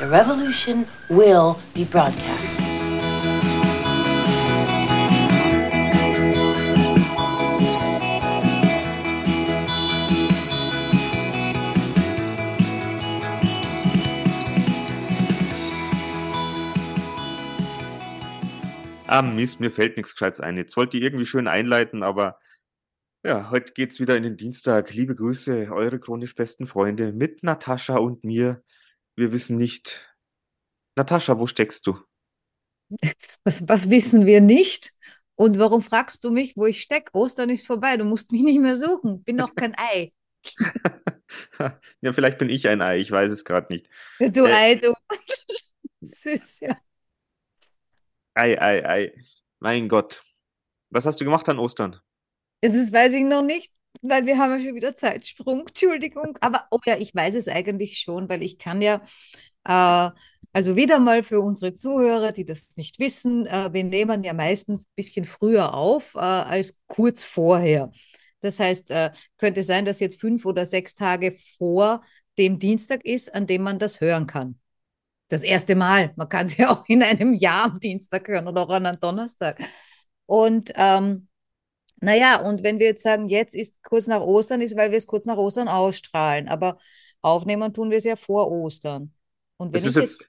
The revolution will be broadcast. Ah, Mist, mir fällt nichts Gescheites ein. Jetzt wollte ich irgendwie schön einleiten, aber ja, heute geht's wieder in den Dienstag. Liebe Grüße, eure chronisch besten Freunde mit Natascha und mir. Wir wissen nicht. Natascha, wo steckst du? Was, was wissen wir nicht? Und warum fragst du mich, wo ich stecke? Ostern ist vorbei, du musst mich nicht mehr suchen. Bin noch kein Ei. ja, vielleicht bin ich ein Ei, ich weiß es gerade nicht. Du Äh, Ei, du. Süß, ja. Ei, ei, ei. Mein Gott. Was hast du gemacht an Ostern? Das weiß ich noch nicht, weil wir haben ja schon wieder Zeitsprung. Entschuldigung. Aber oh ja, ich weiß es eigentlich schon, weil ich kann ja, äh, also wieder mal für unsere Zuhörer, die das nicht wissen, äh, wir nehmen ja meistens ein bisschen früher auf äh, als kurz vorher. Das heißt, äh, könnte sein, dass jetzt fünf oder sechs Tage vor dem Dienstag ist, an dem man das hören kann. Das erste Mal. Man kann es ja auch in einem Jahr am Dienstag hören oder auch an einem Donnerstag. Und ähm, naja, und wenn wir jetzt sagen, jetzt ist kurz nach Ostern, ist, weil wir es kurz nach Ostern ausstrahlen. Aber aufnehmen tun wir es ja vor Ostern. Und wenn Das ist ich jetzt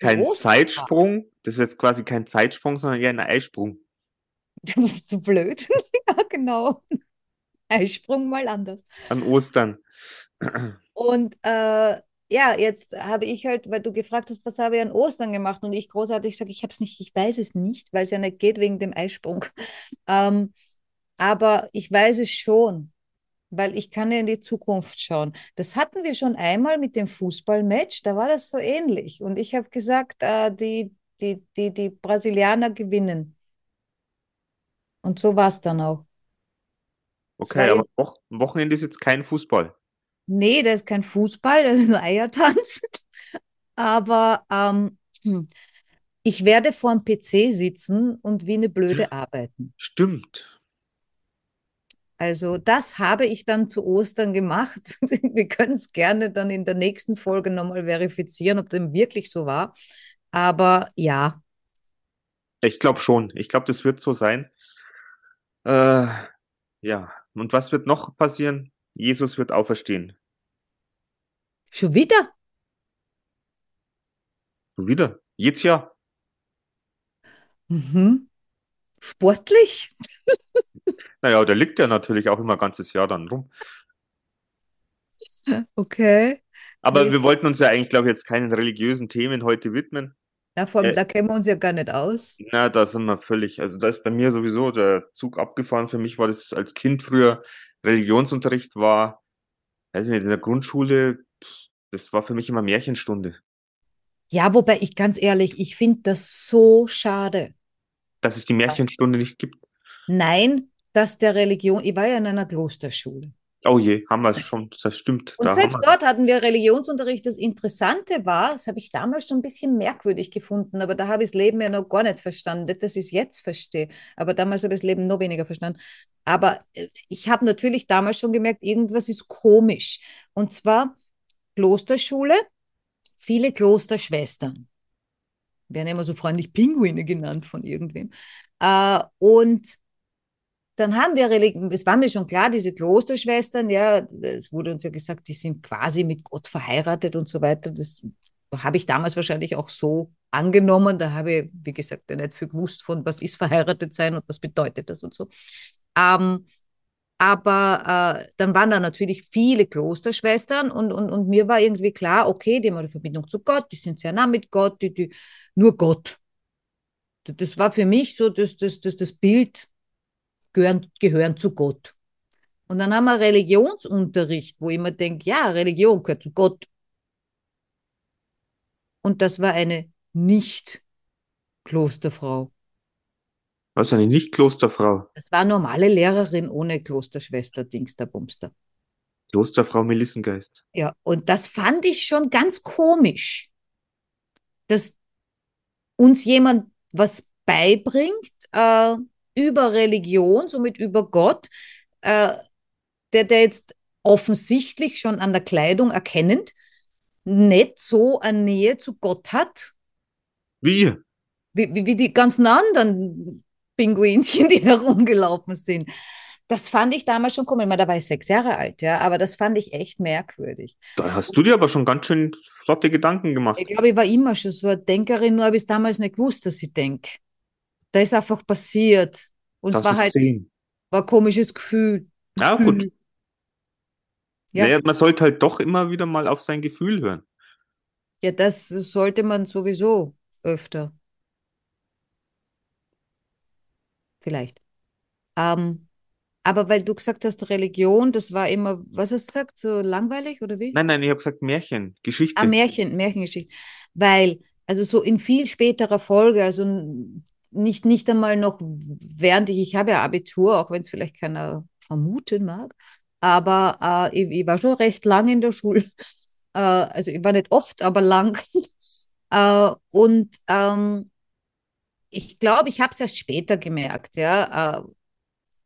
kein Ostern Zeitsprung, das ist jetzt quasi kein Zeitsprung, sondern eher ein Eisprung. jetzt so blöd. ja, genau. Eisprung mal anders. An Ostern. Und äh, ja, jetzt habe ich halt, weil du gefragt hast, was habe ich an Ostern gemacht? Und ich großartig sage, ich habe es nicht, ich weiß es nicht, weil es ja nicht geht wegen dem Eisprung. Ähm, aber ich weiß es schon, weil ich kann ja in die Zukunft schauen. Das hatten wir schon einmal mit dem Fußballmatch, da war das so ähnlich. Und ich habe gesagt, äh, die, die, die, die Brasilianer gewinnen. Und so war es dann auch. Okay, aber Woch am Wochenende ist jetzt kein Fußball. Nee, das ist kein Fußball, das ist nur Eiertanz. Aber ähm, hm, ich werde vor dem PC sitzen und wie eine Blöde arbeiten. Stimmt. Also das habe ich dann zu Ostern gemacht. Wir können es gerne dann in der nächsten Folge nochmal verifizieren, ob dem wirklich so war. Aber ja, Ich glaube schon. Ich glaube, das wird so sein. Äh, ja. Und was wird noch passieren? Jesus wird auferstehen. schon wieder? So wieder. Jetzt ja. Mhm. Sportlich? Naja, der liegt ja natürlich auch immer ein ganzes Jahr dann rum. Okay. Aber Nee. wir wollten uns ja eigentlich, glaube ich, jetzt keinen religiösen Themen heute widmen. Na, vor allem, Äh, da kennen wir uns ja gar nicht aus. Na, da sind wir völlig, also da ist bei mir sowieso der Zug abgefahren. Für mich war das als Kind früher Religionsunterricht war, weiß ich nicht, in der Grundschule, das war für mich immer Märchenstunde. Ja, wobei ich ganz ehrlich, ich finde das so schade. Dass es die Märchenstunde nicht gibt. Nein, dass der Religion, ich war ja in einer Klosterschule. Oh je, haben wir es schon, das stimmt. Und Da selbst dort hatten wir Religionsunterricht. Das Interessante war, das habe ich damals schon ein bisschen merkwürdig gefunden, aber da habe ich das Leben ja noch gar nicht verstanden, dass ich es jetzt verstehe. Aber damals habe ich das Leben noch weniger verstanden. Aber äh, ich habe natürlich damals schon gemerkt, irgendwas ist komisch. Und zwar Klosterschule, viele Klosterschwestern. Werden immer so freundlich Pinguine genannt von irgendwem. Äh, und dann haben wir, Religi- es war mir schon klar, diese Klosterschwestern, ja, es wurde uns ja gesagt, die sind quasi mit Gott verheiratet und so weiter. Das habe ich damals wahrscheinlich auch so angenommen. Da habe ich, wie gesagt, ja nicht viel gewusst von, was ist verheiratet sein und was bedeutet das und so. Ähm, aber äh, dann waren da natürlich viele Klosterschwestern und, und, und mir war irgendwie klar, okay, die haben eine Verbindung zu Gott, die sind sehr nah mit Gott, die, die, nur Gott. Das war für mich so das, das, das, das Bild, gehören, gehören zu Gott. Und dann haben wir Religionsunterricht, wo ich mir denke, ja, Religion gehört zu Gott. Und das war eine Nicht-Klosterfrau. Was eine Nicht-Klosterfrau. Das war normale Lehrerin ohne Klosterschwester, Dingster, Bumster. Klosterfrau Melissengeist. Ja, und das fand ich schon ganz komisch, dass uns jemand was beibringt äh, über Religion, somit über Gott, äh, der, der jetzt offensichtlich schon an der Kleidung erkennend nicht so eine Nähe zu Gott hat, Wie? wie, wie, wie die ganzen anderen Pinguinchen, die da rumgelaufen sind. Das fand ich damals schon komisch. Ich meine, da war ich sechs Jahre alt, ja, aber das fand ich echt merkwürdig. Da hast du dir aber schon ganz schön flotte Gedanken gemacht. Ich glaube, ich war immer schon so eine Denkerin, nur habe ich es damals nicht gewusst, dass ich denke. Da ist einfach passiert. Und es war es halt gesehen. war ein komisches Gefühl. Ja, gut. Ja. Naja, man sollte halt doch immer wieder mal auf sein Gefühl hören. Ja, das sollte man sowieso öfter. Vielleicht. Ähm, aber weil du gesagt hast, Religion, das war immer, was hast du gesagt, so langweilig oder wie? Nein, nein, ich habe gesagt Märchen, Geschichte. Ah, Märchen, Märchengeschichte. Weil, also so in viel späterer Folge, also nicht, nicht einmal noch, während ich, ich habe ja Abitur, auch wenn es vielleicht keiner vermuten mag, aber äh, ich, ich war schon recht lang in der Schule. Äh, also ich war nicht oft, aber lang. äh, und ähm, ich glaube, ich habe es erst später gemerkt, ja. Äh,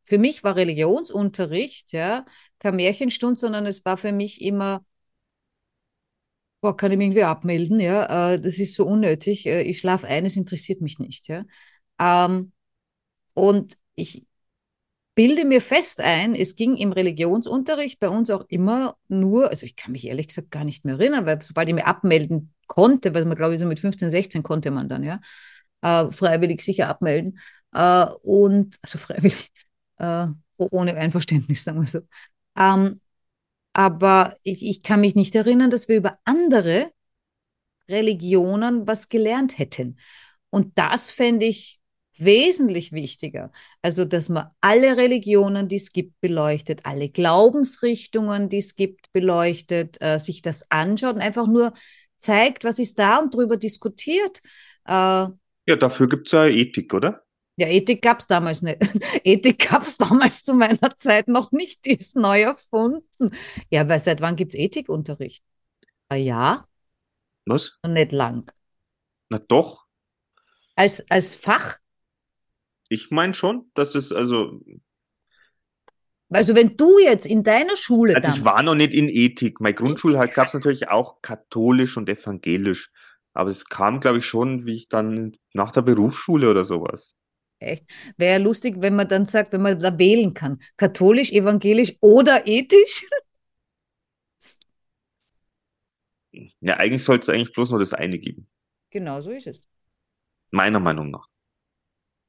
für mich war Religionsunterricht, ja, keine Märchenstunde, sondern es war für mich immer Boah, kann ich mich irgendwie abmelden, ja. Äh, das ist so unnötig. Äh, ich schlafe ein, es interessiert mich nicht, ja. Ähm, und ich bilde mir fest ein, es ging im Religionsunterricht bei uns auch immer nur, also ich kann mich ehrlich gesagt gar nicht mehr erinnern, weil sobald ich mich abmelden konnte, weil man glaube ich so mit 15, 16 konnte man dann, ja, äh, freiwillig sicher abmelden. Äh, und, also freiwillig, äh, oh- ohne Einverständnis, sagen wir so. Ähm, aber ich, ich kann mich nicht erinnern, dass wir über andere Religionen was gelernt hätten. Und das fände ich wesentlich wichtiger. Also, dass man alle Religionen, die es gibt, beleuchtet, alle Glaubensrichtungen, die es gibt, beleuchtet, äh, sich das anschaut und einfach nur zeigt, was ist da und darüber diskutiert. Äh, Ja, dafür gibt es ja Ethik, oder? ja, Ethik gab es damals nicht. Ethik gab es damals zu meiner Zeit noch nicht. Die ist neu erfunden. Ja, weil seit wann gibt es Ethikunterricht? Ein Jahr Was? und nicht lang. Na doch. Als, als Fach, Ich meine schon, dass es, also, also wenn du jetzt in deiner Schule also ich war noch nicht in Ethik. Meine Grundschule halt gab es natürlich auch katholisch und evangelisch. Aber es kam, glaube ich, schon, wie ich dann nach der Berufsschule oder sowas. echt, wäre ja lustig, wenn man dann sagt, wenn man da wählen kann, katholisch, evangelisch oder ethisch. Ja, eigentlich sollte es eigentlich bloß nur das eine geben. Genau so ist es. Meiner Meinung nach.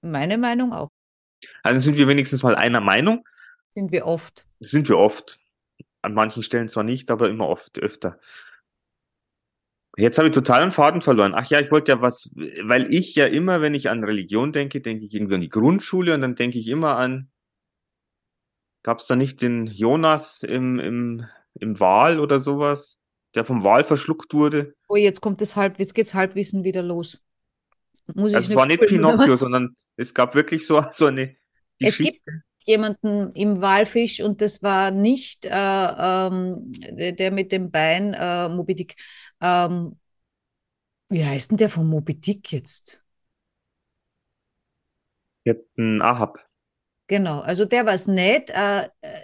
Meine Meinung auch. Also sind wir wenigstens mal einer Meinung. Sind wir oft. Sind wir oft. An manchen Stellen zwar nicht, aber immer oft, öfter. Jetzt habe ich total einen Faden verloren. Ach ja, ich wollte ja was, weil ich ja immer, wenn ich an Religion denke, denke ich irgendwie an die Grundschule und dann denke ich immer an, gab es da nicht den Jonas im, im, im Wal oder sowas, der vom Wal verschluckt wurde? Oh, jetzt kommt das Halb, jetzt geht's Halbwissen wieder los. Muss Also es war nicht Pinocchio, sondern es gab wirklich so, so eine Es Geschichte. gibt jemanden im Walfisch und das war nicht äh, ähm, der, der mit dem Bein, äh, Moby Dick. Ähm, wie heißt denn der von Moby Dick jetzt? Captain Ahab. Genau, also der war es nicht. Äh, äh,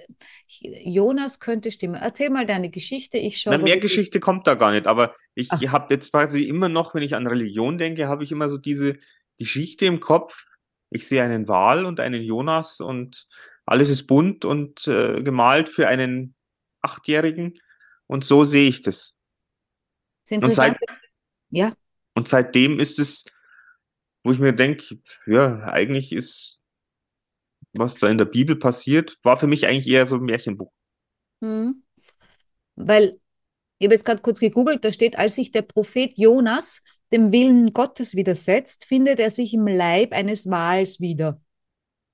Jonas könnte stimmen. Erzähl mal deine Geschichte. Ich schaue. Na, mehr Geschichte kommt da gar nicht, aber ich habe jetzt quasi immer noch, wenn ich an Religion denke, habe ich immer so diese Geschichte im Kopf. Ich sehe einen Wal und einen Jonas und alles ist bunt und äh, gemalt für einen Achtjährigen und so sehe ich das. Ist Und seit. Ja, und seitdem ist es, wo ich mir denke, ja, eigentlich ist, was da in der Bibel passiert, war für mich eigentlich eher so ein Märchenbuch. Mhm. Weil, ich habe jetzt gerade kurz gegoogelt, da steht, als sich der Prophet Jonas dem Willen Gottes widersetzt, findet er sich im Leib eines Wals wieder.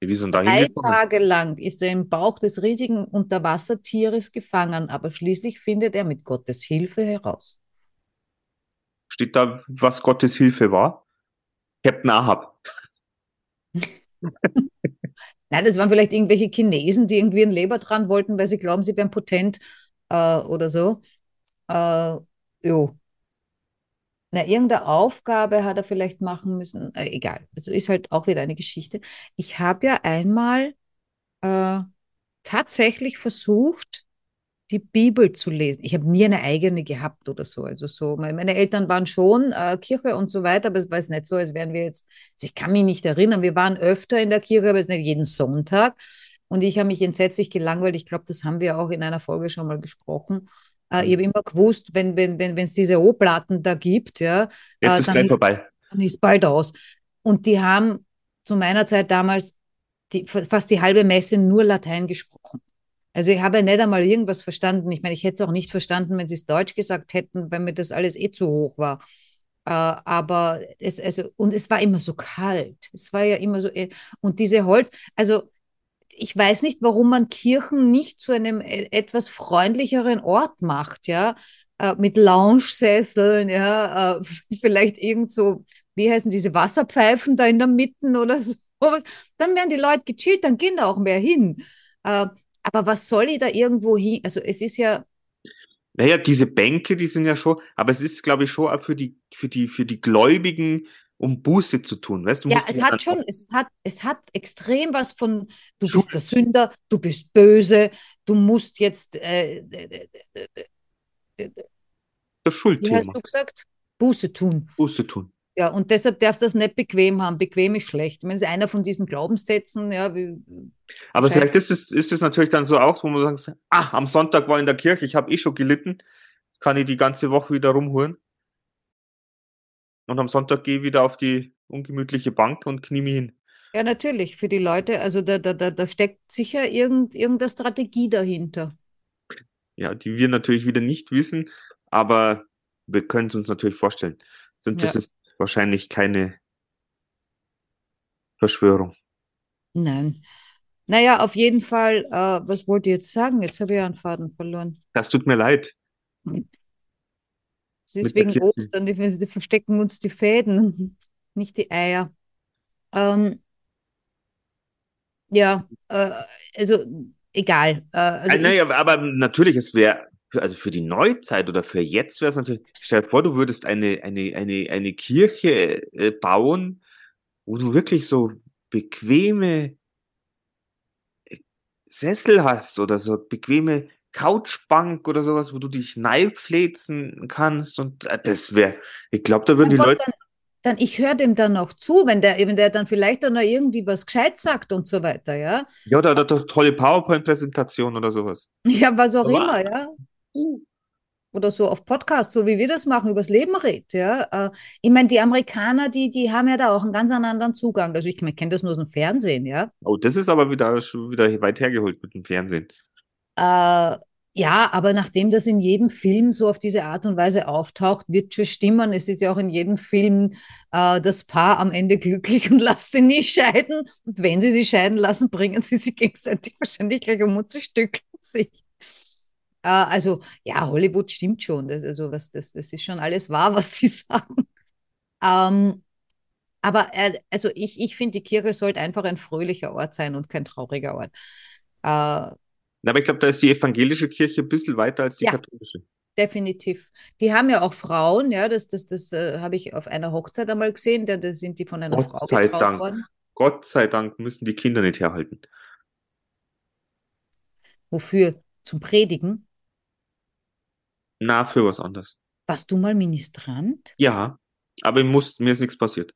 Wie sind da Drei? Tage lang ist er im Bauch des riesigen Unterwassertieres gefangen, aber schließlich findet er mit Gottes Hilfe heraus. Steht da, was Gottes Hilfe war? Captain Ahab. Nein, das waren vielleicht irgendwelche Chinesen, die irgendwie ein Leber dran wollten, weil sie glauben, sie wären potent äh, oder so. Äh, jo. Na, irgendeine Aufgabe hat er vielleicht machen müssen. Äh, egal. Also ist halt auch wieder eine Geschichte. Ich habe ja einmal äh, tatsächlich versucht, die Bibel zu lesen. Ich habe nie eine eigene gehabt oder so. Also so, meine Eltern waren schon äh, Kirche und so weiter, aber es war jetzt nicht so, als wären wir jetzt, also ich kann mich nicht erinnern, wir waren öfter in der Kirche, aber es nicht jeden Sonntag. Und ich habe mich entsetzlich gelangweilt. Ich glaube, das haben wir auch in einer Folge schon mal besprochen. Äh, ich habe immer gewusst, wenn wenn wenn es diese O-Platten da gibt, ja, Jetzt äh, ist gleich vorbei. Dann ist bald aus. Und die haben zu meiner Zeit damals die, fast die halbe Messe nur Latein gesprochen. Also ich habe nicht einmal irgendwas verstanden. Ich meine, ich hätte es auch nicht verstanden, wenn sie es Deutsch gesagt hätten, weil mir das alles eh zu hoch war. Äh, aber es, also, und es war immer so kalt. Es war ja immer so, äh, und diese Holz, also ich weiß nicht, warum man Kirchen nicht zu einem e, etwas freundlicheren Ort macht, ja, äh, mit Lounge-Sesseln, ja, äh, vielleicht irgend so, wie heißen diese Wasserpfeifen da in der Mitte oder so. Dann werden die Leute gechillt, dann gehen da auch mehr hin. Äh, aber was soll ich da irgendwo hin? Also es ist ja. Naja, diese Bänke, die sind ja schon, aber es ist, glaube ich, schon auch für die, für die, für die Gläubigen, um Buße zu tun. Weißt, du ja, es hat schon, es hat, es hat extrem was von, du Schuld. bist der Sünder, du bist böse, du musst jetzt äh, das Schuldthema. Wie hast du gesagt? Buße tun. Buße tun. Ja, und deshalb darf das nicht bequem haben. Bequem ist schlecht. Wenn es einer von diesen Glaubenssätzen, ja, Aber vielleicht ist es, ist es natürlich dann so auch, wo man sagt, ah, am Sonntag war in der Kirche, ich habe eh schon gelitten, jetzt kann ich die ganze Woche wieder rumholen. Und am Sonntag gehe ich wieder auf die ungemütliche Bank und knie mich hin. Ja, natürlich, für die Leute, also da, da, da, da steckt sicher irgend, irgendeine Strategie dahinter. Ja, die wir natürlich wieder nicht wissen, aber wir können es uns natürlich vorstellen. Und das ja. ist wahrscheinlich keine Verschwörung. Nein. Naja, auf jeden Fall, äh, was wollte ich jetzt sagen? Jetzt habe ich einen Faden verloren. Das tut mir leid. Es ist wegen Ostern, die, die, verstecken uns die Fäden, nicht die Eier. Ähm, ja, äh, also egal. Äh, also äh, naja, aber natürlich, es wäre also für die Neuzeit oder für jetzt wäre es natürlich, stell dir vor, du würdest eine, eine, eine, eine Kirche äh, bauen, wo du wirklich so bequeme äh, Sessel hast oder so bequeme Couchbank oder sowas, wo du dich neipflezen kannst und äh, das wäre, ich glaube, da würden die Leute. Dann, dann ich höre dem dann noch zu, wenn der, wenn der dann vielleicht dann noch irgendwie was gescheit sagt und so weiter, ja. Ja, oder, oder tolle PowerPoint-Präsentation oder sowas. Ja, was auch Aber, immer, ja oder so auf Podcast, so wie wir das machen, übers Leben redet. Ja? Äh, ich meine, die Amerikaner, die, die haben ja da auch einen ganz anderen Zugang. Also ich kenne das nur aus dem Fernsehen, ja. Oh, das ist aber wieder schon wieder weit hergeholt mit dem Fernsehen. Äh, ja, aber nachdem das in jedem Film so auf diese Art und Weise auftaucht, wird schon stimmen. Es ist ja auch in jedem Film äh, das Paar am Ende glücklich und lasst sie nie scheiden. Und wenn sie sich scheiden lassen, bringen sie sich gegenseitig wahrscheinlich gleich um und zerstückeln sich. Äh, also ja, Hollywood stimmt schon. Das, also was, das, das ist schon alles wahr, was die sagen. Ähm, aber äh, also ich, ich finde, die Kirche sollte einfach ein fröhlicher Ort sein und kein trauriger Ort. Äh, aber ich glaube, da ist die evangelische Kirche ein bisschen weiter als die ja, katholische. Definitiv. Die haben ja auch Frauen, ja, das, das, das äh, habe ich auf einer Hochzeit einmal gesehen, da, da sind die von einer Gott Frau sei Dank. worden. Gott sei Dank müssen die Kinder nicht herhalten. Wofür? Zum Predigen? Na, für was anderes. Warst du mal Ministrant? Ja, aber ich muss, mir ist nichts passiert.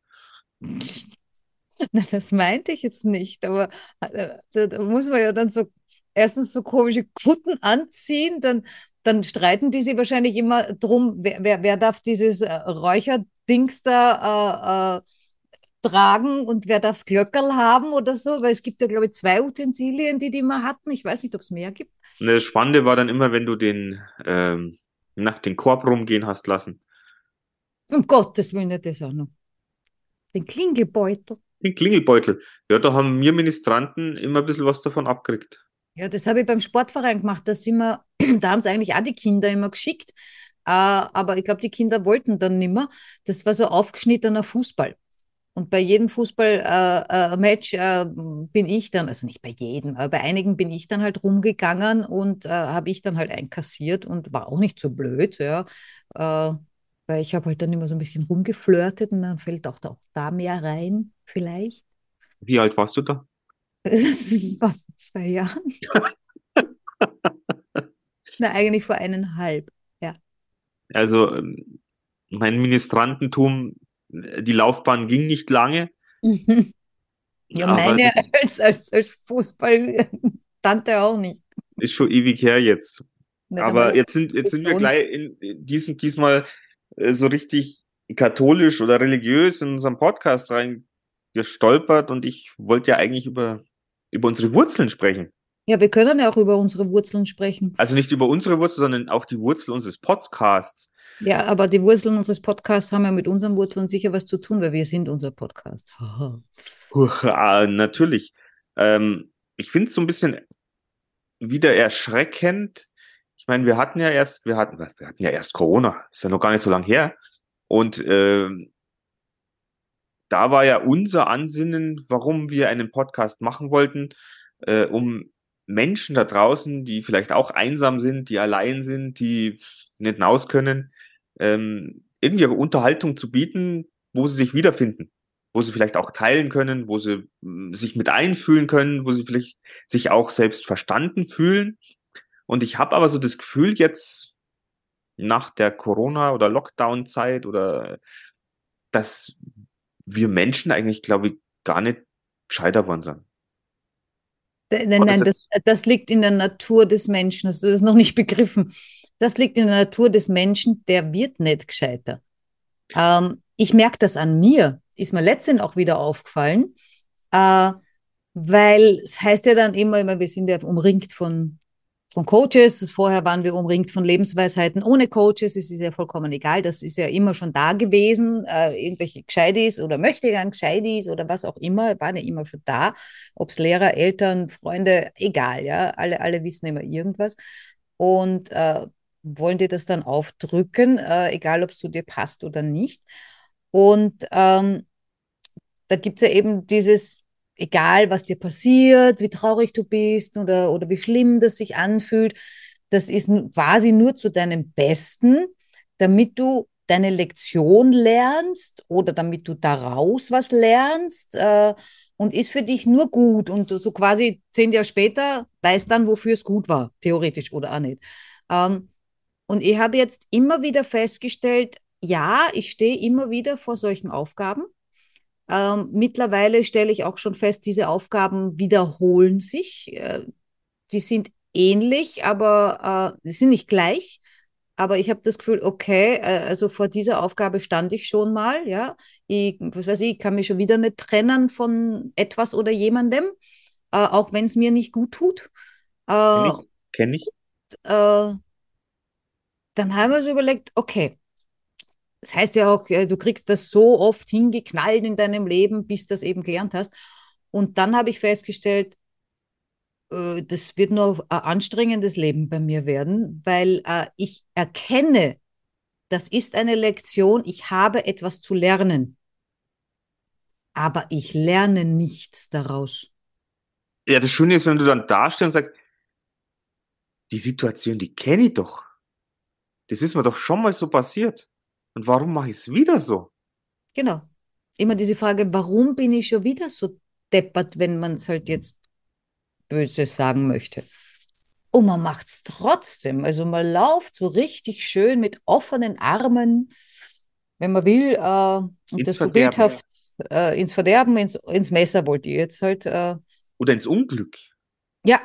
Na, das meinte ich jetzt nicht, aber äh, da, da, muss man ja dann so erstens so komische Kutten anziehen, dann, dann streiten die sich wahrscheinlich immer drum, wer, wer, wer darf dieses äh, Räucherdings da äh, äh, tragen und wer darf das Glöckerl haben oder so, weil es gibt ja, glaube ich, zwei Utensilien, die die mal hatten. Ich weiß nicht, ob es mehr gibt. Das Spannende war dann immer, wenn du den ähm, nach den Korb rumgehen hast lassen. Um Gottes Willen, nicht das auch noch. Den Klingelbeutel. Den Klingelbeutel. Ja, da haben wir Ministranten immer ein bisschen was davon abgekriegt. Ja, das habe ich beim Sportverein gemacht. Da, sind wir, da haben es eigentlich auch die Kinder immer geschickt. Äh, aber ich glaube, die Kinder wollten dann nimmer. Das war so aufgeschnittener Fußball. Und bei jedem Fußballmatch äh, äh, äh, bin ich dann, also nicht bei jedem, aber bei einigen bin ich dann halt rumgegangen und äh, habe ich dann halt einkassiert und war auch nicht so blöd, ja. Äh, weil ich habe halt dann immer so ein bisschen rumgeflirtet und dann fällt auch da, da mehr rein, vielleicht. Wie alt warst du da? Das war vor zwei Jahren. Na, eigentlich vor eineinhalb, ja. Also ähm, mein Ministrantentum, die Laufbahn ging nicht lange. Ja, meine als, als, als Fußball-Tante auch nicht. Ist schon ewig her jetzt. Nicht Aber jetzt sind, jetzt sind wir gleich in diesen, diesmal äh, so richtig katholisch oder religiös in unserem Podcast reingestolpert und ich wollte ja eigentlich über, über unsere Wurzeln sprechen. Ja, wir können ja auch über unsere Wurzeln sprechen. Also nicht über unsere Wurzeln, sondern auch die Wurzel unseres Podcasts. Ja, aber die Wurzeln unseres Podcasts haben ja mit unseren Wurzeln sicher was zu tun, weil wir sind unser Podcast. Huch, ah, natürlich. Ähm, ich finde es so ein bisschen wieder erschreckend. Ich meine, wir hatten ja erst, wir hatten, wir hatten ja erst Corona, ist ja noch gar nicht so lange her. Und äh, da war ja unser Ansinnen, warum wir einen Podcast machen wollten, äh, um Menschen da draußen, die vielleicht auch einsam sind, die allein sind, die nicht hinaus können, ähm, irgendwie Unterhaltung zu bieten, wo sie sich wiederfinden, wo sie vielleicht auch teilen können, wo sie hm, sich mit einfühlen können, wo sie vielleicht sich auch selbst verstanden fühlen. Und ich habe aber so das Gefühl jetzt nach der Corona- oder Lockdown-Zeit oder dass wir Menschen eigentlich, glaube ich, gar nicht gescheiter worden sind. Nein, nein, das, das liegt in der Natur des Menschen. Hast du das noch nicht begriffen? Das liegt in der Natur des Menschen, der wird nicht gescheiter. Ähm, ich merke das an mir, ist mir letztens auch wieder aufgefallen, äh, weil es heißt ja dann immer, immer, wir sind ja umringt von von Coaches. Vorher waren wir umringt von Lebensweisheiten ohne Coaches. Es ist ja vollkommen egal. Das ist ja immer schon da gewesen. Äh, irgendwelche Gescheitis oder möchte gern Gescheitis oder was auch immer, waren ja immer schon da. Ob es Lehrer, Eltern, Freunde, egal. Ja, alle, alle wissen immer irgendwas. Und äh, wollen dir das dann aufdrücken, äh, egal ob es zu dir passt oder nicht. Und ähm, da gibt es ja eben dieses egal was dir passiert, wie traurig du bist oder, oder wie schlimm das sich anfühlt, das ist quasi nur zu deinem Besten, damit du deine Lektion lernst oder damit du daraus was lernst äh, und ist für dich nur gut und so quasi zehn Jahre später weißt dann, wofür es gut war, theoretisch oder auch nicht. Ähm, und ich habe jetzt immer wieder festgestellt, ja, ich stehe immer wieder vor solchen Aufgaben ähm, mittlerweile stelle ich auch schon fest, diese Aufgaben wiederholen sich. Äh, die sind ähnlich, aber äh, sind nicht gleich. Aber ich habe das Gefühl, okay, äh, also vor dieser Aufgabe stand ich schon mal, ja. Ich, was weiß ich, kann mich schon wieder nicht trennen von etwas oder jemandem, äh, auch wenn es mir nicht gut tut. Äh, Kenn ich. Kenn ich. Äh, dann haben wir uns überlegt, okay, das heißt ja auch, äh, du kriegst das so oft hingeknallt in deinem Leben, bis du das eben gelernt hast. Und dann habe ich festgestellt, äh, das wird nur ein anstrengendes Leben bei mir werden, weil äh, ich erkenne, das ist eine Lektion, ich habe etwas zu lernen. Aber ich lerne nichts daraus. Ja, das Schöne ist, wenn du dann dastehst und sagst, die Situation, die kenne ich doch. Das ist mir doch schon mal so passiert. Und warum mache ich es wieder so? Genau. Immer diese Frage, warum bin ich schon wieder so deppert, wenn man es halt jetzt böse sagen möchte. Und man macht es trotzdem. Also man läuft so richtig schön mit offenen Armen, wenn man will, äh, und das so bildhaft äh, ins Verderben, ins, ins Messer wollte ich jetzt halt. Äh, Oder ins Unglück. Ja.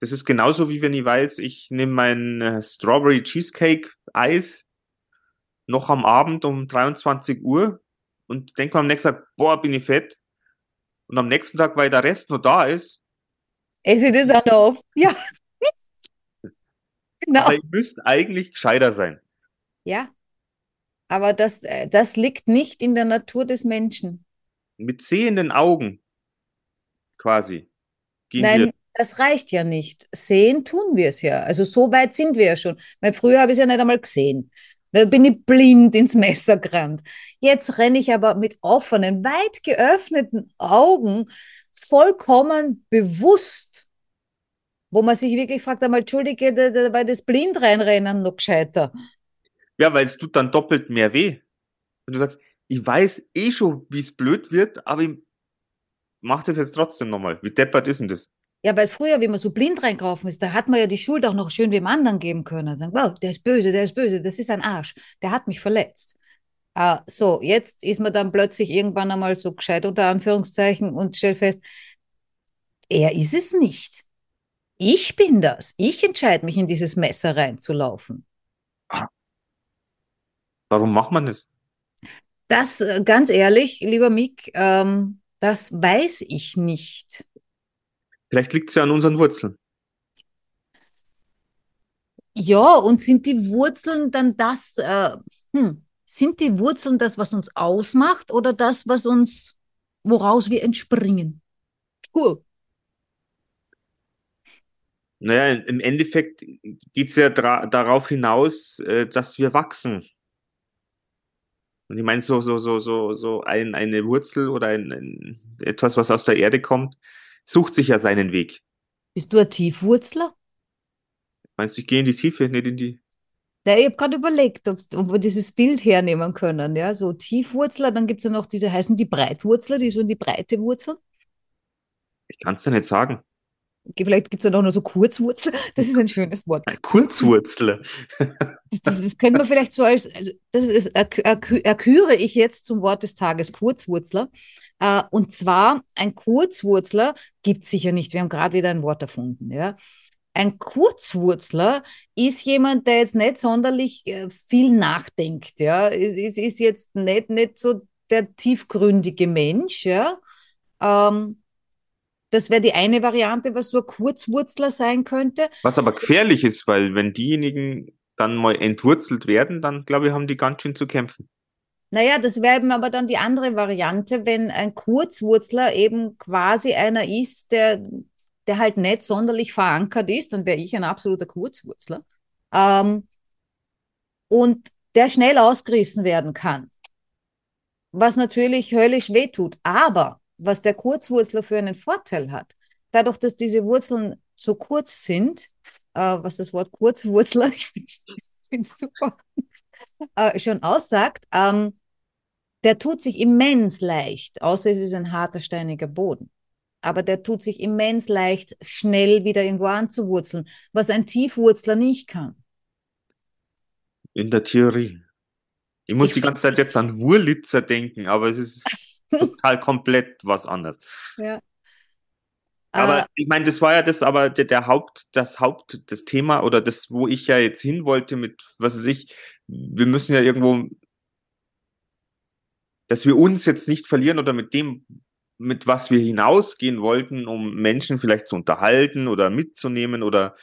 Das ist genauso wie wenn ich weiß, ich nehme mein äh, Strawberry Cheesecake Eis noch am Abend um 23 Uhr und denke mir am nächsten Tag, boah, bin ich fett. Und am nächsten Tag, weil der Rest noch da ist. Esse das auch noch auf. Ja. genau. Aber ihr müsst eigentlich gescheiter sein. Ja. Aber das, äh, das liegt nicht in der Natur des Menschen. Mit sehenden Augen quasi. Nein, wir. das reicht ja nicht. Sehen tun wir es ja. Also so weit sind wir ja schon. Weil früher habe ich es ja nicht einmal gesehen. Da bin ich blind ins Messer gerannt. Jetzt renne ich aber mit offenen, weit geöffneten Augen, vollkommen bewusst, wo man sich wirklich fragt, einmal, Entschuldige, da, weil das blind reinrennen noch gescheiter. Ja, weil es tut dann doppelt mehr weh. Wenn du sagst, ich weiß eh schon, wie es blöd wird, aber ich mache das jetzt trotzdem nochmal. Wie deppert ist denn das? Ja, weil früher, wie man so blind reingelaufen ist, da hat man ja die Schuld auch noch schön dem anderen geben können. Sagen, wow, der ist böse, der ist böse, das ist ein Arsch, der hat mich verletzt. Uh, so, jetzt ist man dann plötzlich irgendwann einmal so gescheit unter Anführungszeichen und stellt fest, er ist es nicht. Ich bin das. Ich entscheide mich, in dieses Messer reinzulaufen. Warum macht man das? Das, äh, ganz ehrlich, lieber Mick, ähm, das weiß ich nicht. Vielleicht liegt es ja an unseren Wurzeln. Ja, und sind die Wurzeln dann das, äh, hm, sind die Wurzeln das, was uns ausmacht oder das, was uns, woraus wir entspringen? Puh. Naja, im Endeffekt geht es ja darauf hinaus, äh, dass wir wachsen. Und ich meine, so, so, so, so, so ein, eine Wurzel oder ein, ein, etwas, was aus der Erde kommt, sucht sich ja seinen Weg. Bist du ein Tiefwurzler? Meinst du, ich gehe in die Tiefe, nicht in die. Ja, ich habe gerade überlegt, ob wir dieses Bild hernehmen können. Ja, so Tiefwurzler, dann gibt es ja noch diese, heißen die Breitwurzler, die so in die Breite wurzeln. Ich kann es dir nicht sagen. Vielleicht gibt es ja noch nur so Kurzwurzel. Das ist ein schönes Wort. Kurzwurzler. das, das könnte man vielleicht so als, also das ist, erküre ich jetzt zum Wort des Tages, Kurzwurzler. Äh, und zwar, ein Kurzwurzler gibt es sicher nicht. Wir haben gerade wieder ein Wort erfunden. Ja? Ein Kurzwurzler ist jemand, der jetzt nicht sonderlich äh, viel nachdenkt. Ja? Es ist jetzt nicht, nicht so der tiefgründige Mensch. Ja? Ähm, das wäre die eine Variante, was so ein Kurzwurzler sein könnte. Was aber gefährlich ist, weil wenn diejenigen dann mal entwurzelt werden, dann glaube ich, haben die ganz schön zu kämpfen. Naja, das wäre eben aber dann die andere Variante, wenn ein Kurzwurzler eben quasi einer ist, der, der halt nicht sonderlich verankert ist, dann wäre ich ein absoluter Kurzwurzler. Ähm, und der schnell ausgerissen werden kann. Was natürlich höllisch wehtut. Aber was der Kurzwurzler für einen Vorteil hat. Dadurch, dass diese Wurzeln so kurz sind, äh, was das Wort Kurzwurzler, ich finde es super, äh, schon aussagt, ähm, der tut sich immens leicht, außer es ist ein harter, steiniger Boden. Aber der tut sich immens leicht, schnell wieder irgendwo anzuwurzeln, was ein Tiefwurzler nicht kann. In der Theorie. Ich muss ich die ganze Zeit jetzt an Wurlitzer denken, aber es ist total komplett was anderes. Ja. Aber uh, ich meine, das war ja das, aber der, der, Haupt, das Haupt, das Thema oder das, wo ich ja jetzt hin wollte mit, was weiß ich, wir müssen ja irgendwo, dass wir uns jetzt nicht verlieren oder mit dem, mit was wir hinausgehen wollten, um Menschen vielleicht zu unterhalten oder mitzunehmen oder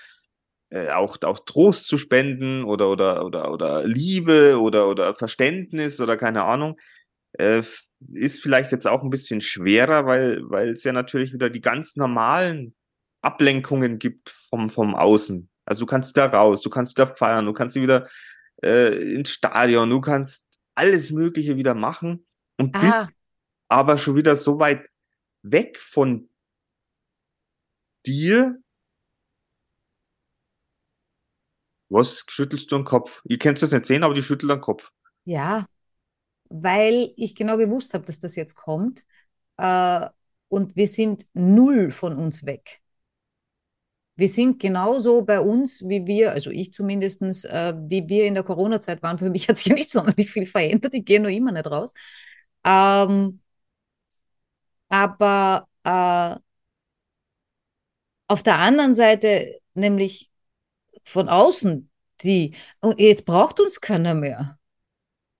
äh, auch, auch Trost zu spenden oder, oder, oder, oder Liebe oder, oder Verständnis oder keine Ahnung, äh, ist vielleicht jetzt auch ein bisschen schwerer, weil, es ja natürlich wieder die ganz normalen Ablenkungen gibt vom, vom Außen. Also du kannst wieder raus, du kannst wieder feiern, du kannst wieder äh, ins Stadion, du kannst alles Mögliche wieder machen und Aha. bist aber schon wieder so weit weg von dir. Was schüttelst du den Kopf? Ihr kennt das nicht sehen, aber die schüttelt den Kopf. Ja, weil ich genau gewusst habe, dass das jetzt kommt. Äh, und wir sind null von uns weg. Wir sind genauso bei uns, wie wir, also ich zumindest, äh, wie wir in der Corona-Zeit waren. Für mich hat sich nicht sonderlich viel verändert. Ich gehe nur immer nicht raus. Ähm, aber äh, auf der anderen Seite, nämlich von außen, die, und jetzt braucht uns keiner mehr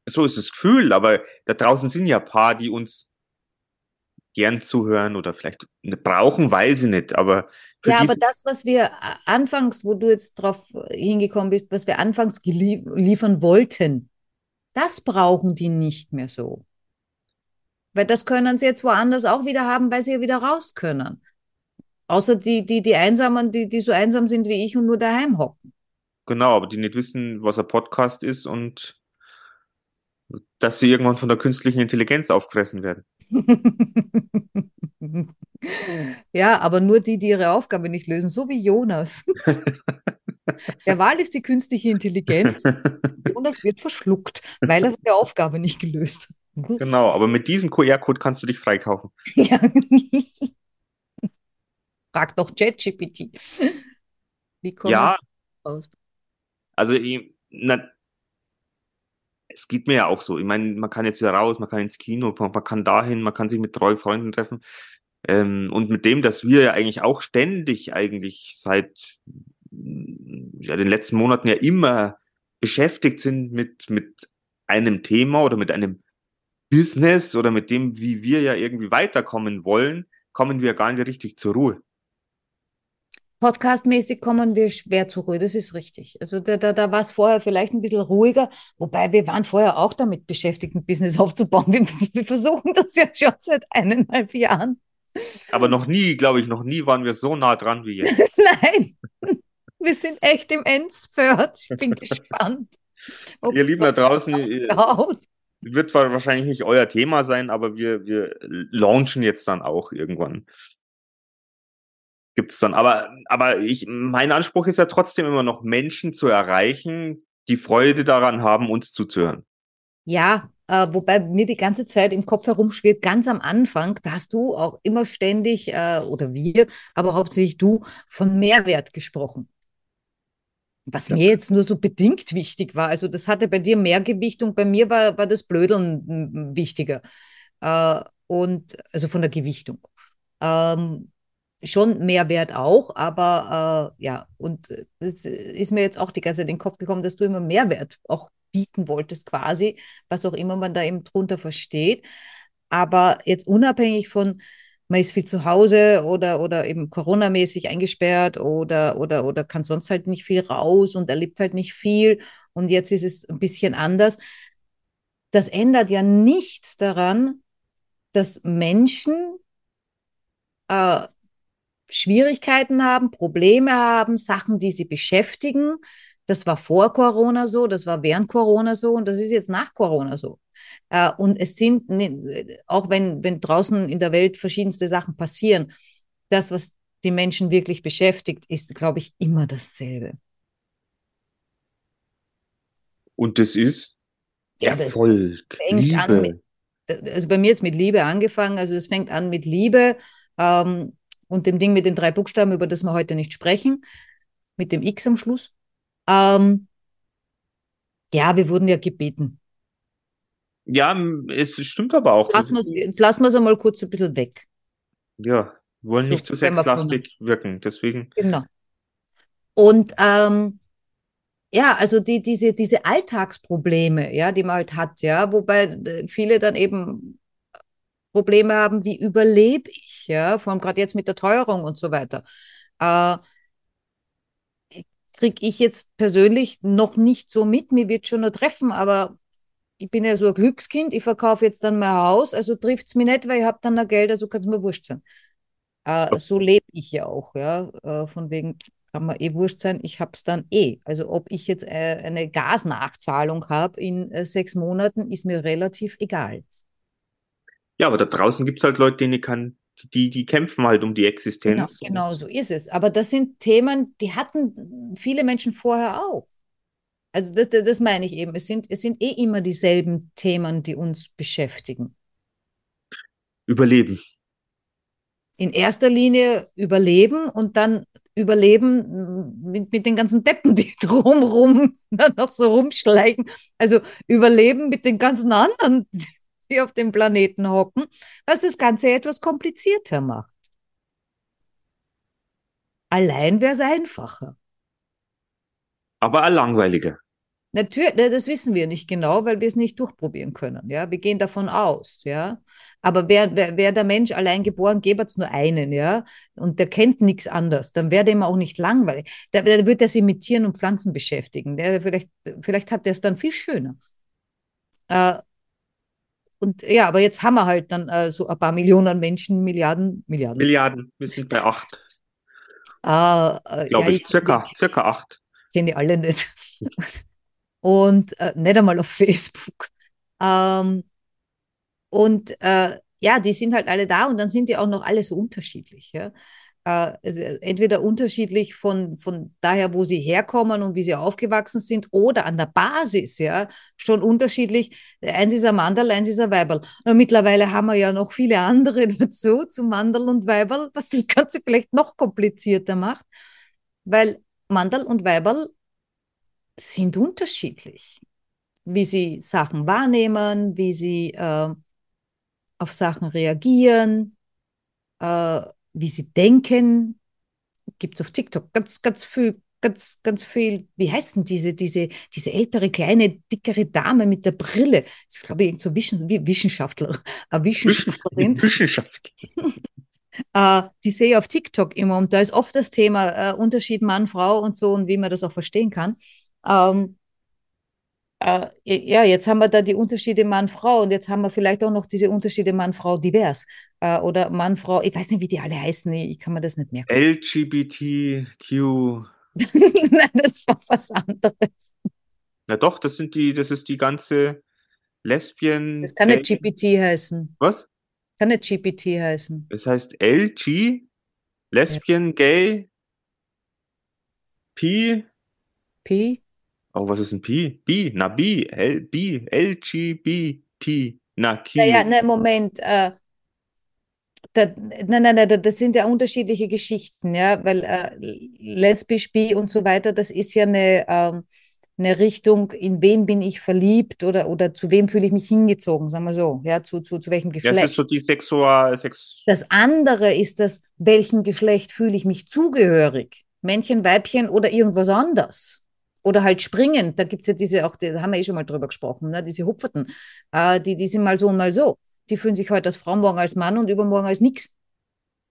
so ist das Gefühl, aber da draußen sind ja paar, die uns gern zuhören oder vielleicht brauchen, weiß ich nicht, aber ja, aber das, was wir anfangs, wo du jetzt drauf hingekommen bist, was wir anfangs liefern wollten, das brauchen die nicht mehr so. Weil das können sie jetzt woanders auch wieder haben, weil sie ja wieder raus können. Außer die, die, die Einsamen, die, die so einsam sind wie ich und nur daheim hocken. Genau, aber die nicht wissen, was ein Podcast ist und dass sie irgendwann von der künstlichen Intelligenz aufgefressen werden. ja, aber nur die, die ihre Aufgabe nicht lösen, so wie Jonas. Der Wahl ist die künstliche Intelligenz. Jonas wird verschluckt, weil er seine Aufgabe nicht gelöst hat. Genau, aber mit diesem QR-Code kannst du dich freikaufen. Ja. Frag doch ChatGPT. Wie kommt Ja, das raus? also na, es geht mir ja auch so. Ich meine, man kann jetzt wieder raus, man kann ins Kino, man, kann dahin, man kann sich mit drei Freunden treffen. Ähm, und mit dem, dass wir ja eigentlich auch ständig eigentlich seit ja, den letzten Monaten ja immer beschäftigt sind mit, mit einem Thema oder mit einem Business oder mit dem, wie wir ja irgendwie weiterkommen wollen, kommen wir gar nicht richtig zur Ruhe. Podcastmäßig kommen wir schwer zur Ruhe, das ist richtig. Also da, da, da war es vorher vielleicht ein bisschen ruhiger, wobei wir waren vorher auch damit beschäftigt, ein Business aufzubauen. Wir, wir versuchen das ja schon seit eineinhalb Jahren. Aber noch nie, glaube ich, noch nie waren wir so nah dran wie jetzt. Nein, wir sind echt im Endspurt. Ich bin gespannt. Ihr Lieben da draußen, haut. wird zwar wahrscheinlich nicht euer Thema sein, aber wir, wir launchen jetzt dann auch irgendwann. Gibt's dann. Aber, aber ich, mein Anspruch ist ja trotzdem immer noch, Menschen zu erreichen, die Freude daran haben, uns zuzuhören. Ja, äh, wobei mir die ganze Zeit im Kopf herumschwirrt, ganz am Anfang, da hast du auch immer ständig, äh, oder wir, aber hauptsächlich du, von Mehrwert gesprochen. Was Ja. mir jetzt nur so bedingt wichtig war. Also das hatte bei dir mehr Gewichtung, bei mir war, war das Blödeln wichtiger. Äh, und also von der Gewichtung. Ähm, schon Mehrwert auch, aber äh, ja, und äh, es ist mir jetzt auch die ganze Zeit in den Kopf gekommen, dass du immer Mehrwert auch bieten wolltest, quasi, was auch immer man da eben drunter versteht. Aber jetzt unabhängig von, man ist viel zu Hause oder, oder eben Corona-mäßig eingesperrt oder, oder, oder kann sonst halt nicht viel raus und erlebt halt nicht viel und jetzt ist es ein bisschen anders. Das ändert ja nichts daran, dass Menschen äh, Schwierigkeiten haben, Probleme haben, Sachen, die sie beschäftigen. Das war vor Corona so, das war während Corona so und das ist jetzt nach Corona so. Äh, und es sind, auch wenn, wenn draußen in der Welt verschiedenste Sachen passieren, das, was die Menschen wirklich beschäftigt, ist, glaube ich, immer dasselbe. Und das ist Ja, das Erfolg, fängt an Liebe. mit- also bei mir jetzt mit Liebe angefangen. Also es fängt an mit Liebe ähm, und dem Ding mit den drei Buchstaben, über das wir heute nicht sprechen, mit dem X am Schluss. Ähm, ja, wir wurden ja gebeten. Ja, es stimmt aber auch. Lassen lassen wir es einmal kurz ein bisschen weg. ja, wir wollen So, nicht zu wir sexlastig wirken. Deswegen, Genau. Und ähm, ja, also die, diese, diese Alltagsprobleme, ja, die man halt hat, ja, wobei äh, viele dann eben Probleme haben, wie überlebe ich, ja, vor allem gerade jetzt mit der Teuerung und so weiter. Äh, kriege ich jetzt persönlich noch nicht so mit, mir wird schon noch treffen, aber ich bin ja so ein Glückskind, ich verkaufe jetzt dann mein Haus, also trifft es mich nicht, weil ich habe dann noch Geld, also kann es mir wurscht sein. Äh, so lebe ich ja auch, ja, äh, von wegen kann mir eh wurscht sein, ich habe es dann eh. Also ob ich jetzt äh, eine Gasnachzahlung habe in äh, sechs Monaten, ist mir relativ egal. ja, aber da draußen gibt's halt Leute, denen kann, die, die kämpfen halt um die Genau, Existenz. genau so ist es. Aber das sind Themen, die hatten viele Menschen vorher auch. Also das, das das meine ich eben. Es sind, es sind eh immer dieselben Themen, die uns beschäftigen. Überleben. In erster Linie überleben und dann überleben mit, mit den ganzen Deppen, die drumrum noch so rumschleichen. Also überleben mit den ganzen anderen, die auf dem Planeten hocken, was das Ganze etwas komplizierter macht. Allein wäre es einfacher. Aber langweiliger. Natürlich, das wissen wir nicht genau, weil wir es nicht durchprobieren können. Ja, wir gehen davon aus. Ja, aber wer, wer, wer der Mensch allein geboren, gäbe es nur einen. Ja, und der kennt nichts anderes. Dann wäre dem auch nicht langweilig. Da, da wird er sich mit Tieren und Pflanzen beschäftigen. Der, vielleicht, vielleicht hat er es dann viel schöner. Äh, und ja, aber jetzt haben wir halt dann äh, so ein paar Millionen Menschen, Milliarden, Milliarden. Milliarden. Wir sind bei acht, Ah, äh, glaube ja, ich. Circa, circa acht. kenne ich alle nicht. Und äh, nicht einmal auf Facebook. Ähm, und äh, ja, die sind halt alle da und dann sind die auch noch alle so unterschiedlich. Ja? Äh, also entweder unterschiedlich von, von daher, wo sie herkommen und wie sie aufgewachsen sind, oder an der Basis, ja, schon unterschiedlich. Eins ist ein Mandel, eins ist ein Weiberl. Und mittlerweile haben wir ja noch viele andere dazu, zu Mandel und Weiberl, was das Ganze vielleicht noch komplizierter macht, weil Mandel und Weiberl sind unterschiedlich, wie sie Sachen wahrnehmen, wie sie äh, auf Sachen reagieren, äh, wie sie denken. Gibt es auf TikTok ganz, ganz viel, ganz, ganz viel. Wie heißt denn diese, diese, diese ältere, kleine, dickere Dame mit der Brille? Das ist, glaube ich, so Wischen, Wissenschaftler. Wissenschaftlerin. Wissenschaftler. äh, die sehe ich auf TikTok immer und da ist oft das Thema äh, Unterschied Mann, Frau und so und wie man das auch verstehen kann. Ähm, äh, ja, jetzt haben wir da die Unterschiede Mann-Frau und jetzt haben wir vielleicht auch noch diese Unterschiede Mann-Frau divers äh, oder Mann-Frau, ich weiß nicht, wie die alle heißen, ich kann mir das nicht merken. LGBTQ. Nein, das war was anderes. Na doch, das sind die, das ist die ganze Lesbien. Das kann nicht GPT heißen. Was? Kann nicht GPT heißen. Es heißt LG, Lesbian, ja. Gay, P. P. Oh, was ist ein Pi? B, na B, L, B, L, G, B, T, na Q. Naja, ne, Moment. Äh, da, nein, nein, nein, das sind ja unterschiedliche Geschichten, ja, weil äh, lesbisch, bi und so weiter, das ist ja eine, ähm, eine Richtung, in wen bin ich verliebt oder, oder zu wem fühle ich mich hingezogen, sagen wir so, ja, zu, zu, zu welchem Geschlecht. Das ist so die Sexual... Sex das andere ist das, welchem Geschlecht fühle ich mich zugehörig, Männchen, Weibchen oder irgendwas anderes. Oder halt springen, da gibt es ja diese auch, da haben wir eh schon mal drüber gesprochen, ne? diese Hupferten, äh, die, die sind mal so und mal so. Die fühlen sich heute als Frau, morgen als Mann und übermorgen als nix.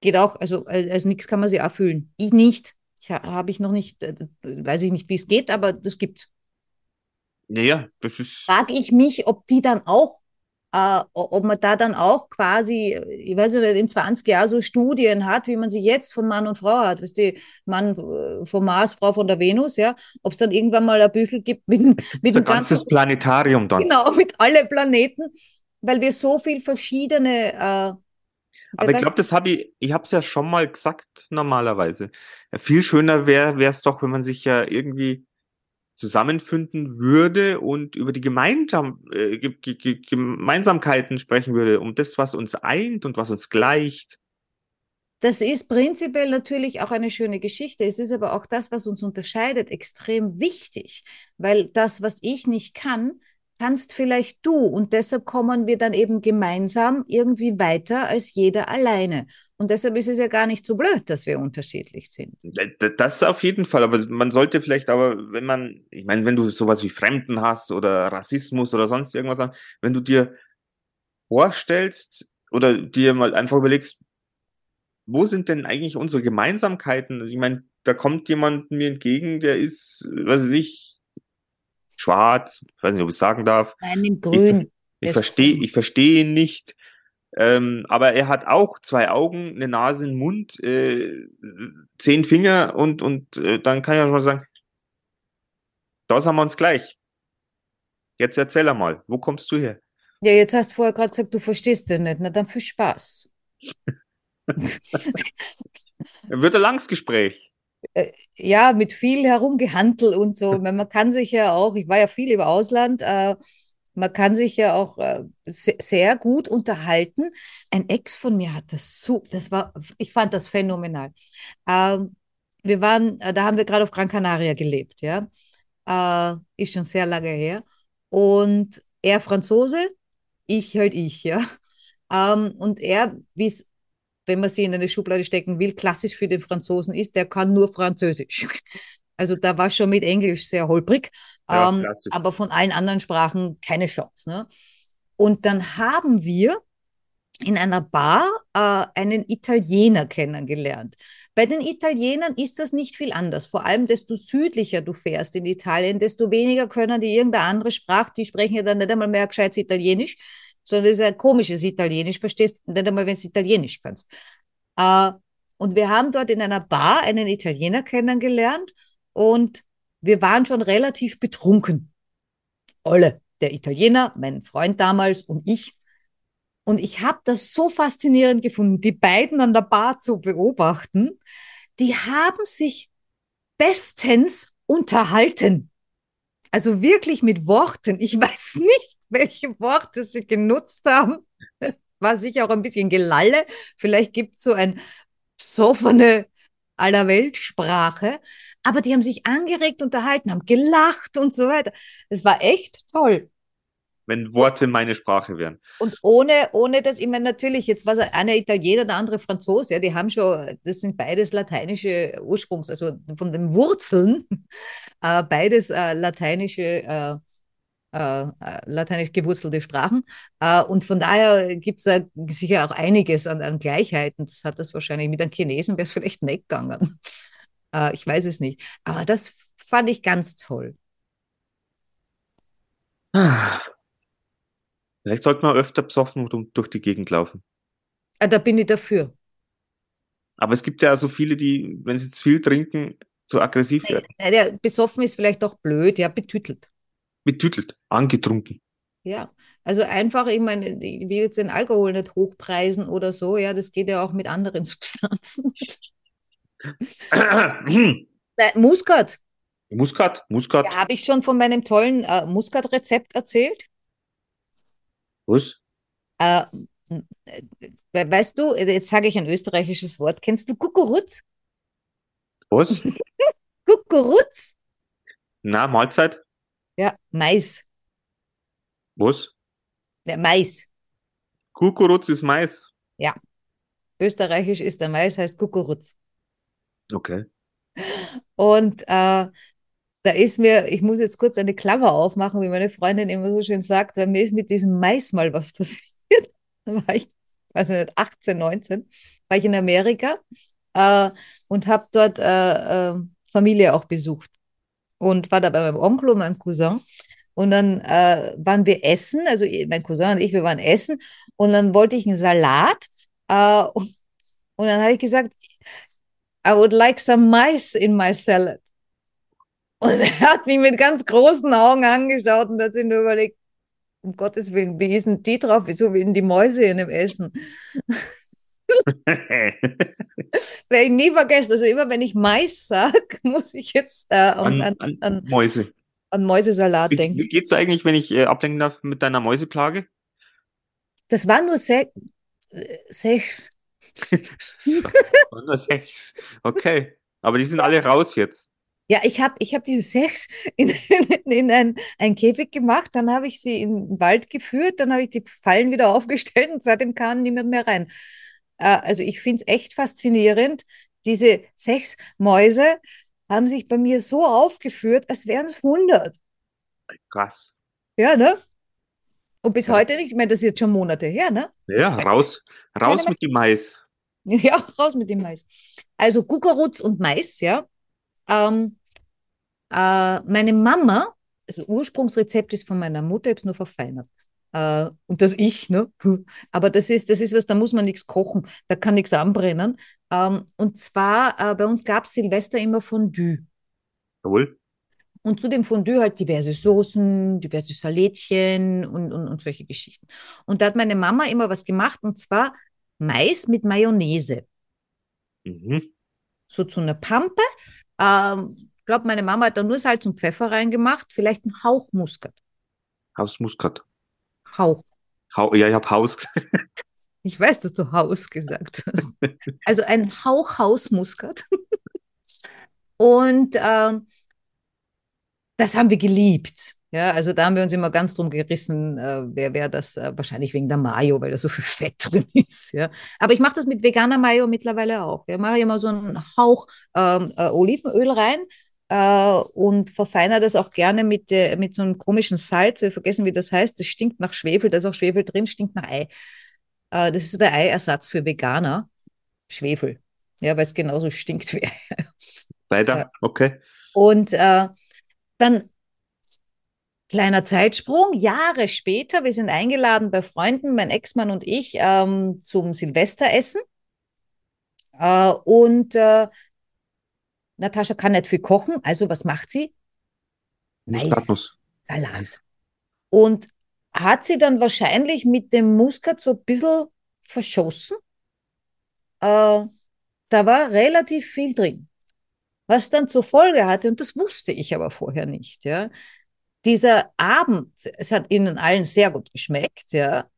Geht auch, also als, als nix kann man sie auch fühlen. Ich nicht. Ich habe ich noch nicht, äh, weiß ich nicht, wie es geht, aber das gibt's. Naja, das ist. Frage ich mich, ob die dann auch äh, ob man da dann auch quasi, ich weiß nicht, in 20 Jahren so Studien hat, wie man sie jetzt von Mann und Frau hat, weißt du, Mann äh, vom Mars, Frau von der Venus, ja, ob es dann irgendwann mal ein Büchel gibt mit, mit ein ganzes ganzen, Planetarium dann. Genau, mit alle Planeten, weil wir so viel verschiedene äh, aber ich glaube, das habe ich, ich habe es ja schon mal gesagt, normalerweise. Ja, viel schöner wäre es doch, wenn man sich ja irgendwie zusammenfinden würde und über die Gemeinsam äh, Gemeinsamkeiten sprechen würde, um das, was uns eint und was uns gleicht. Das ist prinzipiell natürlich auch eine schöne Geschichte. Es ist aber auch das, was uns unterscheidet, extrem wichtig, weil das, was ich nicht kann, kannst vielleicht du. Und deshalb kommen wir dann eben gemeinsam irgendwie weiter als jeder alleine. Und deshalb ist es ja gar nicht so blöd, dass wir unterschiedlich sind. Das auf jeden Fall. Aber man sollte vielleicht aber, wenn man, ich meine, wenn du sowas wie Fremden hast oder Rassismus oder sonst irgendwas wenn du dir vorstellst oder dir mal einfach überlegst, wo sind denn eigentlich unsere Gemeinsamkeiten? Ich meine, da kommt jemand mir entgegen, der ist, weiß ich, schwarz, ich weiß nicht, ob ich es sagen darf. Nein, in grün. Ich, ich verstehe, ich verstehe ihn nicht. Ähm, aber er hat auch zwei Augen, eine Nase, einen Mund, äh, zehn Finger und, und äh, dann kann ich auch mal sagen, da sind wir uns gleich. Jetzt erzähl einmal, wo kommst du her? Ja, jetzt hast du vorher gerade gesagt, du verstehst den nicht. Na dann viel Spaß. Wird ein langes Gespräch. Äh, ja, mit viel herumgehandelt und so. Man kann sich ja auch, ich war ja viel im Ausland, äh, man kann sich ja auch äh, sehr gut unterhalten. Ein Ex von mir hat das so, das war, ich fand das phänomenal. Ähm, wir waren, äh, da haben wir gerade auf Gran Canaria gelebt, ja. Äh, ist schon sehr lange her. Und er Franzose, ich halt ich, ja. Ähm, und er, wie es wenn man sie in eine Schublade stecken will, klassisch für den Franzosen ist, der kann nur Französisch. Also da war schon mit Englisch sehr holprig, ja, ähm, aber von allen anderen Sprachen keine Chance. Ne? Und dann haben wir in einer Bar äh, einen Italiener kennengelernt. Bei den Italienern ist das nicht viel anders. Vor allem, desto südlicher du fährst in Italien, desto weniger können die irgendeine andere Sprache, die sprechen ja dann nicht einmal mehr gescheit Italienisch sondern das ist ein komisches Italienisch, verstehst du nicht einmal, wenn du Italienisch kannst. Äh, und wir haben dort in einer Bar einen Italiener kennengelernt und wir waren schon relativ betrunken. Alle, der Italiener, mein Freund damals und ich. Und ich habe das so faszinierend gefunden, die beiden an der Bar zu beobachten. Die haben sich bestens unterhalten. Also wirklich mit Worten. Ich weiß nicht, welche Worte sie genutzt haben. War sicher auch ein bisschen Gelalle. Vielleicht gibt es so ein psoffene Allerweltsprache. Aber die haben sich angeregt unterhalten, haben gelacht und so weiter. Es war echt toll. Wenn Worte meine Sprache wären. Und ohne, ohne dass, ich meine, natürlich, jetzt war es einer Italiener, der andere Franzose, ja, die haben schon, das sind beides lateinische Ursprungs, also von den Wurzeln, äh, beides äh, lateinische, äh, äh, äh lateinisch gewurzelte Sprachen. Äh, und von daher gibt es da sicher auch einiges an, an, Gleichheiten. Das hat das wahrscheinlich mit den Chinesen wäre es vielleicht nicht gegangen. ich weiß es nicht. Aber das fand ich ganz toll. Ah. Vielleicht sollte man öfter besoffen durch die Gegend laufen. Ah, da bin ich dafür. Aber es gibt ja so viele, die, wenn sie zu viel trinken, zu aggressiv werden. Ja, der besoffen ist vielleicht auch blöd, ja, betütelt. Betütelt, angetrunken. Ja, also einfach, ich meine, ich will jetzt den Alkohol nicht hochpreisen oder so, ja, das geht ja auch mit anderen Substanzen. Muskat. Muskat, Muskat. Ja, habe ich schon von meinem tollen äh, Muskat-Rezept erzählt? Was? Äh, weißt du, jetzt sage ich ein österreichisches Wort. Kennst du Kukuruz? Was? Kukuruz? Na, Mahlzeit? Ja, Mais. Was? Ja, Mais. Kukuruz ist Mais. Ja. Österreichisch ist der Mais, heißt Kukuruz. Okay. Und äh, da ist mir, ich muss jetzt kurz eine Klammer aufmachen, wie meine Freundin immer so schön sagt, weil mir ist mit diesem Mais mal was passiert. Da war ich, weiß nicht, 18, 19, war ich in Amerika äh, und habe dort äh, äh, Familie auch besucht. Und war da bei meinem Onkel und meinem Cousin. Und dann äh, waren wir essen, also mein Cousin und ich, wir waren essen. Und dann wollte ich einen Salat. Äh, und, und dann habe ich gesagt, I would like some mice in my salad. Und er hat mich mit ganz großen Augen angeschaut und hat sich nur überlegt, um Gottes Willen, wie ist denn die drauf? Wieso wie die Mäuse in dem Essen? Werde ich nie vergessen. Also immer wenn ich Mais sage, muss ich jetzt äh, an, an, an, an, Mäuse. An Mäusesalat wie, denken. Wie geht's eigentlich, wenn ich äh, ablenken darf mit deiner Mäuseplage? Das war nur se äh, sechs. nur sechs. Okay. Aber die sind alle raus jetzt. Ja, ich habe ich hab diese sechs in, in, in ein, ein Käfig gemacht, dann habe ich sie in den Wald geführt, dann habe ich die Fallen wieder aufgestellt und seitdem kam niemand mehr rein. Äh, also ich finde es echt faszinierend. Diese sechs Mäuse haben sich bei mir so aufgeführt, als wären es 100. Krass. Ja, ne? Und bis ja. heute nicht, ich meine, das ist jetzt schon Monate her, ne? Ja, raus, raus mit dem Mais. Ja, raus mit dem Mais. Also Kukuruz und Mais, ja, ähm, äh, meine Mama, also Ursprungsrezept ist von meiner Mutter, ich habe es nur verfeinert. Äh, und das ich, ne? Aber das ist, das ist was, da muss man nichts kochen, da kann nichts anbrennen. Ähm, und zwar, äh, bei uns gab es Silvester immer Fondue. Jawohl. Und zu dem Fondue halt diverse Soßen, diverse Salätchen und, und, und solche Geschichten. Und da hat meine Mama immer was gemacht, und zwar Mais mit Mayonnaise. Mhm. So zu einer Pampe. Ähm, ich glaube, meine Mama hat da nur Salz und Pfeffer reingemacht, vielleicht ein Hauch Muskat. Hausmuskat. Hauch. Hau ja, ich habe Haus gesagt. Ich weiß, dass du Haus gesagt hast. Also ein Hauch Hausmuskat. Und ähm, das haben wir geliebt. Ja, also da haben wir uns immer ganz drum gerissen, äh, wer wäre das, äh, wahrscheinlich wegen der Mayo, weil da so viel Fett drin ist. Ja. Aber ich mache das mit veganer Mayo mittlerweile auch. Ja, mache ich immer so einen Hauch ähm, äh, Olivenöl rein äh, und verfeinere das auch gerne mit, äh, mit so einem komischen Salz. Ich vergessen, wie das heißt. Das stinkt nach Schwefel, da ist auch Schwefel drin, stinkt nach Ei. Äh, das ist so der Eiersatz für Veganer. Schwefel. Ja, weil es genauso stinkt wie Ei. Weiter, okay. Und äh, dann Kleiner Zeitsprung, Jahre später, wir sind eingeladen bei Freunden, mein Ex-Mann und ich, ähm, zum Silvesteressen. Äh, und äh, Natascha kann nicht viel kochen, also was macht sie? Mais, Salat. Und hat sie dann wahrscheinlich mit dem Muskat so ein bisschen verschossen. Äh, da war relativ viel drin. Was dann zur Folge hatte, und das wusste ich aber vorher nicht, ja. Dieser Abend, es hat ihnen allen sehr gut geschmeckt, ja.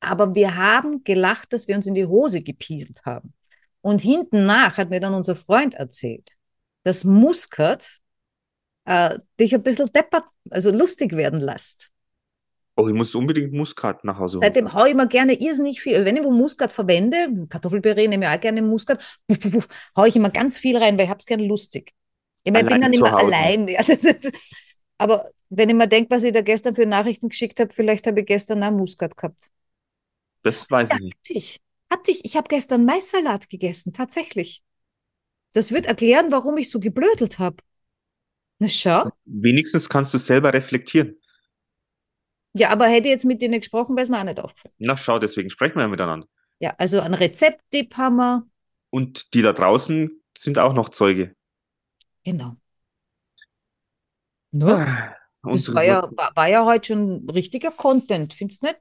Aber wir haben gelacht, dass wir uns in die Hose gepieselt haben. Und hinten nach hat mir dann unser Freund erzählt, dass Muskat äh, dich ein bisschen deppert, also lustig werden lässt. Oh, ich muss unbedingt Muskat nach Hause holen. Seitdem haue ich mir gerne irrsinnig viel. Wenn ich wo Muskat verwende, Kartoffelpüree nehme ich auch gerne Muskat, puff, puff, puff, haue ich immer ganz viel rein, weil ich habe es gerne lustig. Ich, meine, ich bin dann immer Hause. allein. Ja, das aber wenn ich mir denke, was ich da gestern für Nachrichten geschickt habe, vielleicht habe ich gestern auch Muskat gehabt. Das weiß Ja, ich nicht. hatte ich. Hatte ich. Ich habe gestern Maissalat gegessen, tatsächlich. Das wird erklären, warum ich so geblödelt habe. Na schau. Wenigstens kannst du es selber reflektieren. Ja, aber hätte ich jetzt mit denen gesprochen, wäre es mir auch nicht aufgefallen. Na schau, deswegen sprechen wir ja miteinander. Ja, also ein Rezepttipp haben wir. Und die da draußen sind auch noch Zeuge. Genau. Ne? Das Unsere war ja, war ja heute schon richtiger Content, findest du nicht?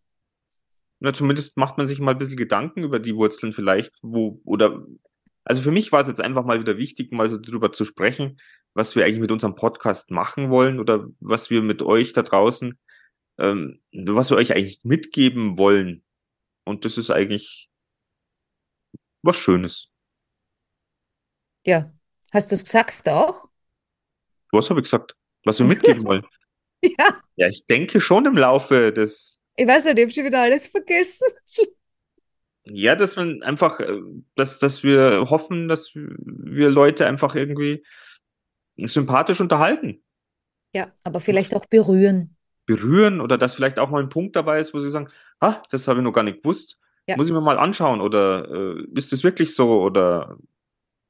Na, zumindest macht man sich mal ein bisschen Gedanken über die Wurzeln vielleicht, wo, oder, also für mich war es jetzt einfach mal wieder wichtig, mal so drüber zu sprechen, was wir eigentlich mit unserem Podcast machen wollen oder was wir mit euch da draußen, ähm, was wir euch eigentlich mitgeben wollen. Und das ist eigentlich was Schönes. Ja. Hast du es gesagt auch? Was habe ich gesagt? Was wir mitgeben wollen? Ja. Ja, ich denke schon im Laufe des, Ich weiß nicht, ich habe schon wieder alles vergessen. Ja, dass man einfach, äh, dass, dass wir hoffen, dass wir Leute einfach irgendwie sympathisch unterhalten. Ja, aber vielleicht auch berühren. berühren oder dass vielleicht auch mal ein Punkt dabei ist, wo sie sagen, ah, das habe ich noch gar nicht gewusst, Ja. muss ich mir mal anschauen oder äh, ist das wirklich so oder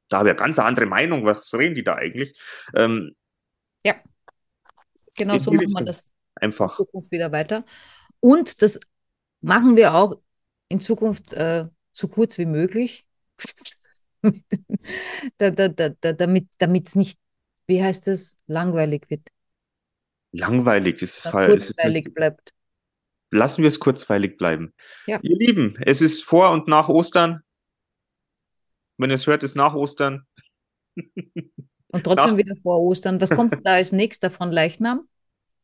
da habe ich eine ganz andere Meinung, was reden die da eigentlich? Ähm, Genau In so machen wir das in einfach, Zukunft wieder weiter. Und das machen wir auch in Zukunft äh, so kurz wie möglich. da, da, da, da, damit es nicht, wie heißt das, langweilig wird. langweilig. Ist, es ist kurzweilig bleibt. lassen wir es kurzweilig bleiben. Ja. Ihr Lieben, es ist vor und nach Ostern. Wenn ihr es hört, ist nach Ostern. Und trotzdem Nach- wieder vor Ostern. Was kommt da als nächster von Leichnam?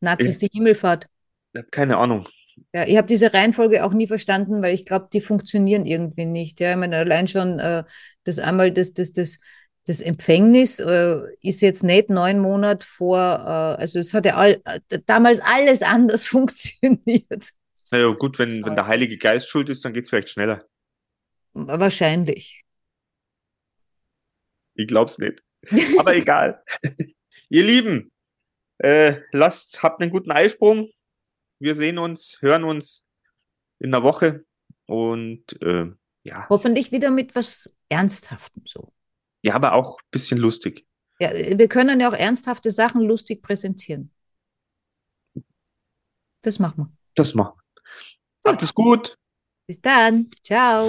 Na, Christi Himmelfahrt. Ich habe keine Ahnung. Ja, ich habe diese Reihenfolge auch nie verstanden, weil ich glaube, die funktionieren irgendwie nicht. Ja, ich meine, allein schon äh, das einmal das, das, das, das Empfängnis äh, ist jetzt nicht neun Monate vor, äh, also es hat ja all, äh, damals alles anders funktioniert. Naja, gut, wenn, So. wenn der Heilige Geist schuld ist, dann geht es vielleicht schneller. Wahrscheinlich. Ich glaub's nicht. Aber egal. Ihr Lieben, äh, lasst, habt einen guten Eisprung. Wir sehen uns, hören uns in einer Woche und äh, ja, Hoffentlich wieder mit was Ernsthaftem so. ja, aber auch ein bisschen lustig. Ja, wir können ja auch ernsthafte Sachen lustig präsentieren. Das machen wir. Das machen. wir. Habt es gut. Bis dann. Ciao.